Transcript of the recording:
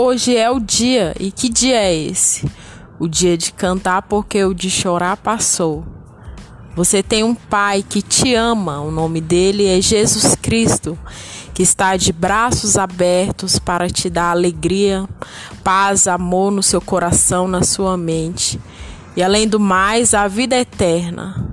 Hoje é o dia. E que dia é esse? O dia de cantar porque o de chorar passou. Você tem um pai que te ama, o nome dele é Jesus Cristo, que está de braços abertos para te dar alegria, paz, amor no seu coração, na sua mente. E além do mais, a vida eterna.